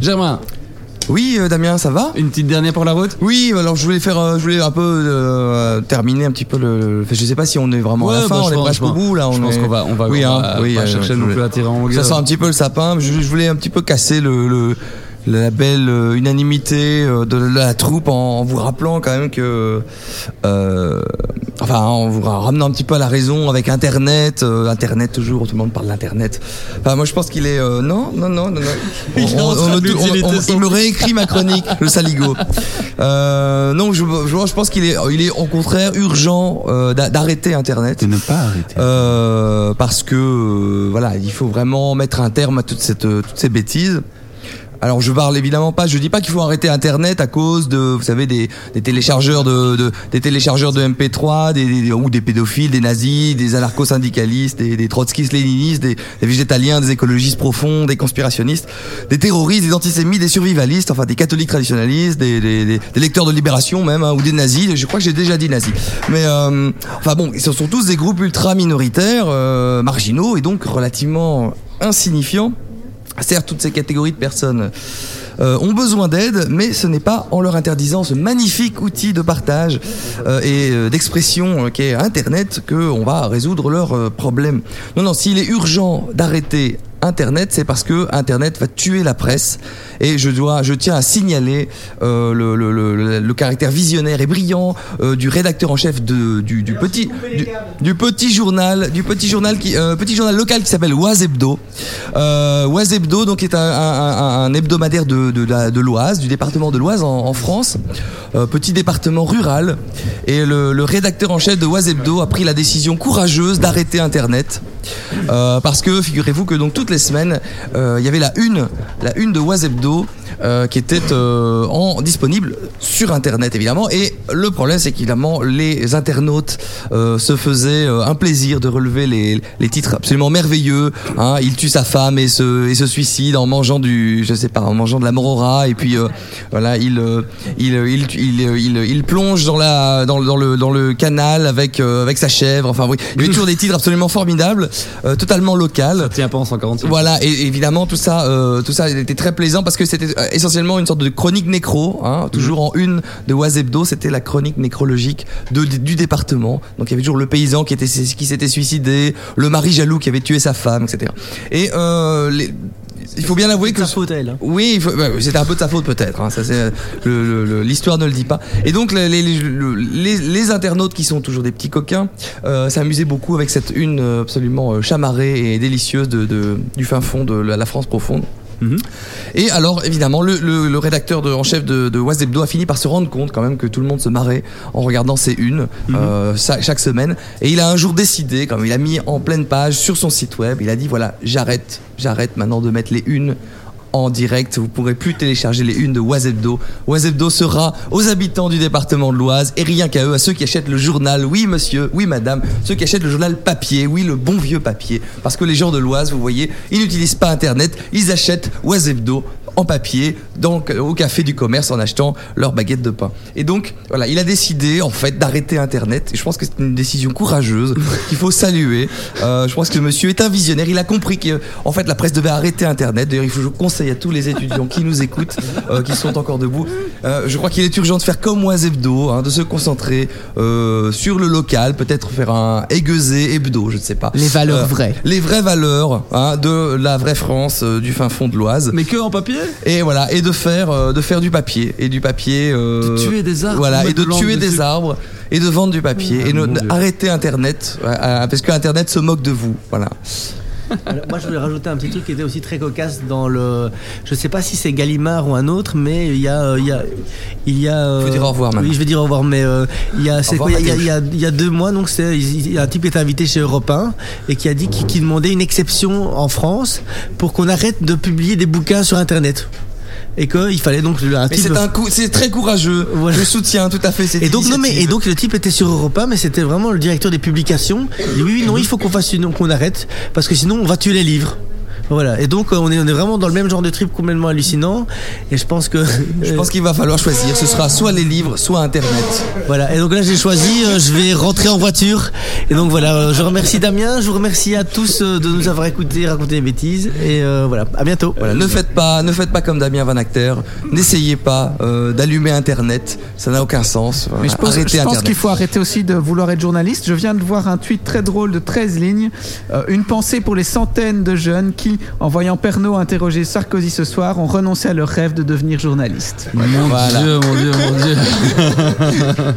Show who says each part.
Speaker 1: Germain,
Speaker 2: Oui, euh, Damien, ça va?
Speaker 1: Une petite dernière pour la route?
Speaker 2: Oui, alors je voulais faire, euh, je voulais un peu euh, terminer un petit peu le. enfin, je sais pas si on est vraiment à la
Speaker 1: Ouais,
Speaker 2: fin,
Speaker 1: bah, je
Speaker 2: on est
Speaker 1: pense-
Speaker 2: presque
Speaker 1: je
Speaker 2: au bout là.
Speaker 1: je
Speaker 2: on
Speaker 1: pense
Speaker 2: est-
Speaker 1: qu'on va, on va,
Speaker 2: Oui,
Speaker 1: on
Speaker 2: hein,
Speaker 1: va
Speaker 2: oui,
Speaker 1: pas
Speaker 2: euh,
Speaker 1: chercher
Speaker 2: je
Speaker 1: non
Speaker 2: voulais-
Speaker 1: plus à tirer en longueur.
Speaker 2: Ça sent un petit peu le sapin. Je, je voulais un petit peu casser le, le- la belle euh, unanimité euh, de la troupe en, en vous rappelant quand même que, euh, enfin, en vous ramenant un petit peu à la raison avec Internet, euh, Internet toujours, tout le monde parle d'Internet. Enfin, moi je pense qu'il est, euh, non, non, non, non, non.
Speaker 1: D'utiliser son-
Speaker 2: il me réécrit ma chronique, le saligo. Euh, non, je, je, je pense qu'il est, il est au contraire urgent euh, d'a- d'arrêter Internet.
Speaker 1: ne pas arrêter.
Speaker 2: Euh, parce que voilà, il faut vraiment mettre un terme à toute cette, toutes ces bêtises. Alors je parle évidemment pas, je dis pas qu'il faut arrêter Internet à cause de, vous savez, des, des téléchargeurs de, de- des téléchargeurs de MP3, des, des- ou des pédophiles, des nazis, des anarcho-syndicalistes, des, des trotskistes-léninistes, des, des végétaliens, des écologistes profonds, des conspirationnistes, des terroristes, des antisémites, des survivalistes, enfin des catholiques traditionnalistes, des- des lecteurs de libération même, hein, ou des nazis. Je crois que j'ai déjà dit nazis. Mais euh, enfin bon, ce sont tous des groupes ultra minoritaires, euh, marginaux et donc relativement insignifiants. Certes, toutes ces catégories de personnes euh, ont besoin d'aide, mais ce n'est pas en leur interdisant ce magnifique outil de partage euh, et euh, d'expression euh, qu'est Internet qu'on va résoudre leurs euh, problèmes. Non, non, s'il est urgent d'arrêter Internet, c'est parce que Internet va tuer la presse. Et je dois, je tiens à signaler euh, le, le- le- le caractère visionnaire et brillant euh, du rédacteur en chef de, du, du petit, du, du petit journal, du petit journal qui, euh, petit journal local qui s'appelle Oisebdo. Euh, Oisebdo, donc est un, un- un- un hebdomadaire de, de, l'Oise, du département de l'Oise en, en France, petit département rural. Et le, rédacteur en chef de Oisebdo a pris la décision courageuse d'arrêter Internet. Parce que figurez-vous que donc toutes les semaines, euh, il y avait la une, la une de Oisebdo euh, qui était euh, en, disponible sur Internet évidemment. Et le problème, c'est qu'évidemment les internautes euh, se faisaient euh, un plaisir de relever les, les titres absolument merveilleux. Hein, il tue sa femme et se, et se suicide en mangeant du, je sais pas, en mangeant de la morora. Et puis euh, voilà, il, euh, il, il, il, il, plonge dans la, dans, le- dans le, dans le canal avec, euh, avec sa chèvre. Enfin oui, il y avait toujours des titres absolument formidables, euh, totalement local.
Speaker 1: Tiens pas en 146.
Speaker 2: Voilà, et évidemment tout ça, euh, tout ça était très plaisant parce que c'était euh, essentiellement une sorte de chronique nécro, hein, toujours en une de Oisebdo, c'était la chronique nécrologique de, du département. Donc il y avait toujours le paysan qui était qui s'était suicidé, le mari jaloux qui avait tué sa femme, etc. Et euh, les- il faut bien avouer que
Speaker 3: sa faute, elle. hein.
Speaker 2: oui, faut- bah, c'était un peu de sa faute peut-être. hein, ça c'est l'histoire ne le dit pas. Et donc les, les, le- les- les internautes qui sont toujours des petits coquins euh, s'amusaient beaucoup avec cette une absolument chamarrée et délicieuse de, de- du fin fond de la France profonde.
Speaker 1: Mhm.
Speaker 2: Et alors, évidemment, le, le- le rédacteur de- en chef de, de a fini par se rendre compte quand même que tout le monde se marrait en regardant ces unes euh, ça- chaque semaine. Et il a un jour décidé, comme il a mis en pleine page sur son site web, il a dit voilà, j'arrête, j'arrête maintenant de mettre les unes en direct. Vous pourrez plus télécharger les unes de Oisebdo. Oisebdo sera aux habitants du département de l'Oise et rien qu'à eux, à ceux qui achètent le journal. Oui, monsieur, oui, madame. Ceux qui achètent le journal papier. Oui, le bon vieux papier. Parce que les gens de l'Oise, vous voyez, ils n'utilisent pas Internet. Ils achètent Oisebdo en papier donc au café du commerce en achetant leur baguette de pain. Et donc voilà, il a décidé en fait d'arrêter Internet. Et je pense que c'est une décision courageuse qu'il faut saluer. Euh, je pense que le monsieur est un visionnaire. Il a compris que en fait la presse devait arrêter Internet. D'ailleurs, il faut je conseille à tous les étudiants qui nous écoutent, euh, qui sont encore debout. Euh, je crois qu'il est urgent de faire comme Oisebdo, hein, de se concentrer euh, sur le local, peut-être faire un aiguisé hebdo, je ne sais pas.
Speaker 3: Les valeurs
Speaker 2: Euh,
Speaker 3: vraies.
Speaker 2: Les vraies valeurs hein, de la vraie France euh, du fin fond de l'Oise
Speaker 1: Mais que en papier
Speaker 2: et voilà et de faire euh, de faire du papier et du papier euh,
Speaker 1: De tuer des arbres,
Speaker 2: voilà et de
Speaker 1: de
Speaker 2: tuer des
Speaker 1: dessus.
Speaker 2: arbres et de vendre du papier
Speaker 1: Ah,
Speaker 2: et
Speaker 1: Dieu.
Speaker 2: arrêter internet ouais, euh, parce que internet se moque de vous voilà
Speaker 3: moi, je voulais rajouter un petit truc qui était aussi très cocasse dans le. Je sais pas si c'est Gallimard ou un autre, mais il y a. euh, Il y a. Il y a euh,
Speaker 2: Faut dire au revoir, maintenant.
Speaker 3: Oui, je vais dire au revoir, mais euh, il y a. C'est quoi il y, a,
Speaker 2: à
Speaker 3: il y a- il y a deux mois, donc c'est. Un type qui était invité chez Europe 1 et qui a dit qu'il demandait une exception en France pour qu'on arrête de publier des bouquins sur Internet. Et qu'il fallait donc un type.
Speaker 2: c'est un coup c'est très courageux
Speaker 3: Voilà.
Speaker 2: je soutiens tout à fait cette
Speaker 3: Et donc, non, mais, et donc le type était sur Europe 1, mais c'était vraiment le directeur des publications. Il dit oui, oui, non, il faut qu'on fasse une, qu'on arrête, parce que sinon on va tuer les livres. Voilà. Et donc, euh, on est, on est vraiment dans le même genre de trip complètement hallucinant. Et je pense que.
Speaker 2: Je pense qu'il va falloir choisir. Ce sera soit les livres, soit Internet.
Speaker 3: Voilà. Et donc là, j'ai choisi, euh, je vais rentrer en voiture. Et donc voilà, euh, je remercie Damien, je vous remercie à tous euh, de nous avoir écoutés raconter des bêtises. Et euh, voilà, à bientôt.
Speaker 2: Voilà, ne faites pas, ne faites pas comme Damien Van Acter. N'essayez pas euh, d'allumer Internet. Ça n'a aucun sens.
Speaker 4: Mais je pense, je qu'il faut arrêter aussi de vouloir être journaliste. Je viens de voir un tweet très drôle de 13 lignes. Euh, une pensée pour les centaines de jeunes qui, en voyant Pernod interroger Sarkozy ce soir, ont renoncé à leur rêve de devenir journaliste.
Speaker 1: Mon
Speaker 2: Voilà.
Speaker 1: Dieu, mon Dieu, mon Dieu.